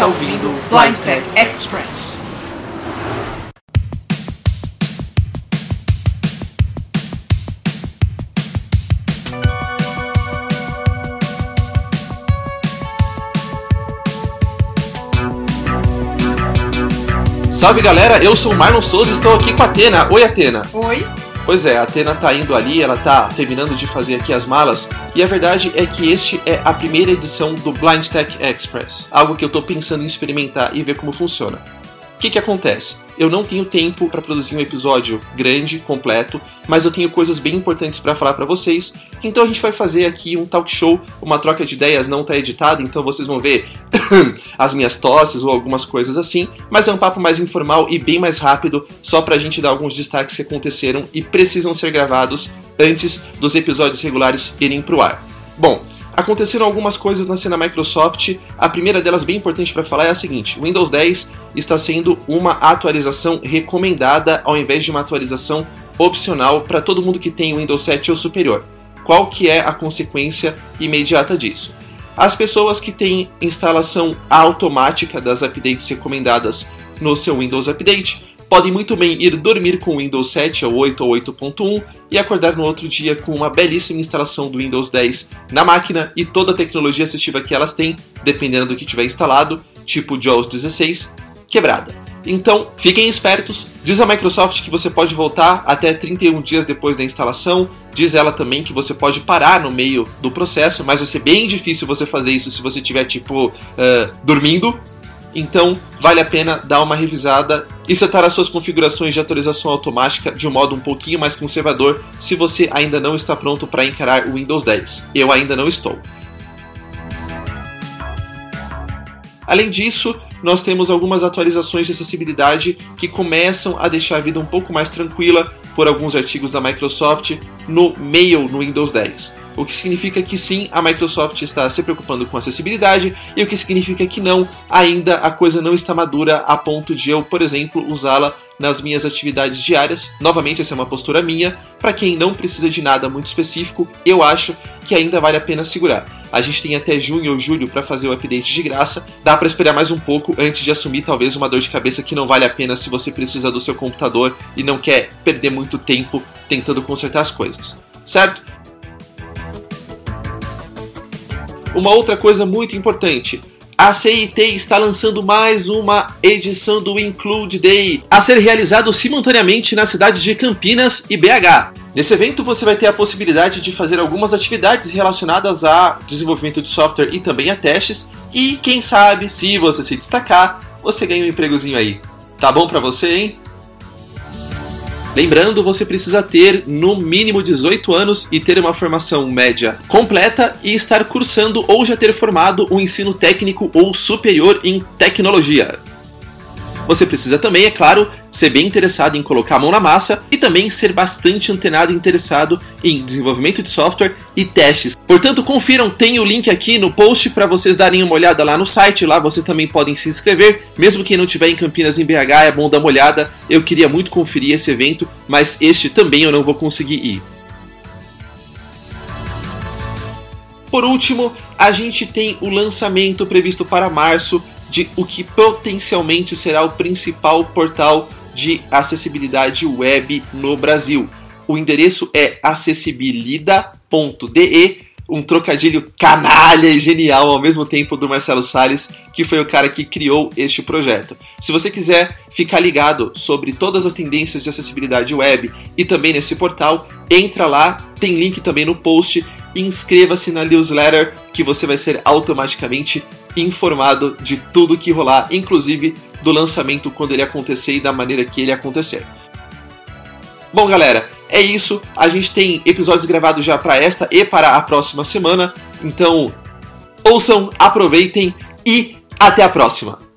está ouvindo Blind Tech Express. Salve galera, eu sou o Marlon Souza e estou aqui com a Atena. Oi Atena. Oi. Pois é, a Atena tá indo ali, ela tá terminando de fazer aqui as malas, e a verdade é que este é a primeira edição do Blind Tech Express, algo que eu tô pensando em experimentar e ver como funciona. O que, que acontece? Eu não tenho tempo para produzir um episódio grande, completo, mas eu tenho coisas bem importantes para falar para vocês. Então a gente vai fazer aqui um talk show, uma troca de ideias, não tá editado, então vocês vão ver as minhas tosses ou algumas coisas assim, mas é um papo mais informal e bem mais rápido, só pra gente dar alguns destaques que aconteceram e precisam ser gravados antes dos episódios regulares irem pro ar. Bom, aconteceram algumas coisas na cena Microsoft. A primeira delas, bem importante para falar, é a seguinte: o Windows 10 está sendo uma atualização recomendada ao invés de uma atualização opcional para todo mundo que tem Windows 7 ou superior. Qual que é a consequência imediata disso? As pessoas que têm instalação automática das updates recomendadas no seu Windows Update podem muito bem ir dormir com o Windows 7 ou 8 ou 8.1 e acordar no outro dia com uma belíssima instalação do Windows 10 na máquina e toda a tecnologia assistiva que elas têm, dependendo do que tiver instalado, tipo JAWS 16, quebrada. Então, fiquem espertos. Diz a Microsoft que você pode voltar até 31 dias depois da instalação. Diz ela também que você pode parar no meio do processo, mas vai ser bem difícil você fazer isso se você estiver, tipo, uh, dormindo. Então, vale a pena dar uma revisada e setar as suas configurações de atualização automática de um modo um pouquinho mais conservador se você ainda não está pronto para encarar o Windows 10. Eu ainda não estou. Além disso, nós temos algumas atualizações de acessibilidade que começam a deixar a vida um pouco mais tranquila por alguns artigos da Microsoft no Mail no Windows 10. O que significa que sim, a Microsoft está se preocupando com acessibilidade, e o que significa que não, ainda a coisa não está madura a ponto de eu, por exemplo, usá-la nas minhas atividades diárias. Novamente, essa é uma postura minha. Para quem não precisa de nada muito específico, eu acho que ainda vale a pena segurar. A gente tem até junho ou julho para fazer o update de graça. Dá para esperar mais um pouco antes de assumir talvez uma dor de cabeça que não vale a pena se você precisa do seu computador e não quer perder muito tempo tentando consertar as coisas. Certo? Uma outra coisa muito importante, a CIT está lançando mais uma edição do Include Day, a ser realizado simultaneamente na cidade de Campinas e BH. Nesse evento você vai ter a possibilidade de fazer algumas atividades relacionadas a desenvolvimento de software e também a testes, e quem sabe, se você se destacar, você ganha um empregozinho aí. Tá bom para você, hein? Lembrando, você precisa ter no mínimo 18 anos e ter uma formação média completa e estar cursando ou já ter formado um ensino técnico ou superior em tecnologia. Você precisa também, é claro, ser bem interessado em colocar a mão na massa e também ser bastante antenado e interessado em desenvolvimento de software e testes. Portanto, confiram, tem o link aqui no post para vocês darem uma olhada lá no site, lá vocês também podem se inscrever, mesmo quem não tiver em Campinas em BH, é bom dar uma olhada. Eu queria muito conferir esse evento, mas este também eu não vou conseguir ir. Por último, a gente tem o lançamento previsto para março de o que potencialmente será o principal portal de acessibilidade web no Brasil. O endereço é acessibilida.de, um trocadilho canalha e genial ao mesmo tempo do Marcelo Salles, que foi o cara que criou este projeto. Se você quiser ficar ligado sobre todas as tendências de acessibilidade web e também nesse portal, entra lá, tem link também no post, inscreva-se na newsletter que você vai ser automaticamente informado de tudo que rolar, inclusive do lançamento quando ele acontecer e da maneira que ele acontecer. Bom, galera, é isso. A gente tem episódios gravados já para esta e para a próxima semana. Então, ouçam, aproveitem e até a próxima!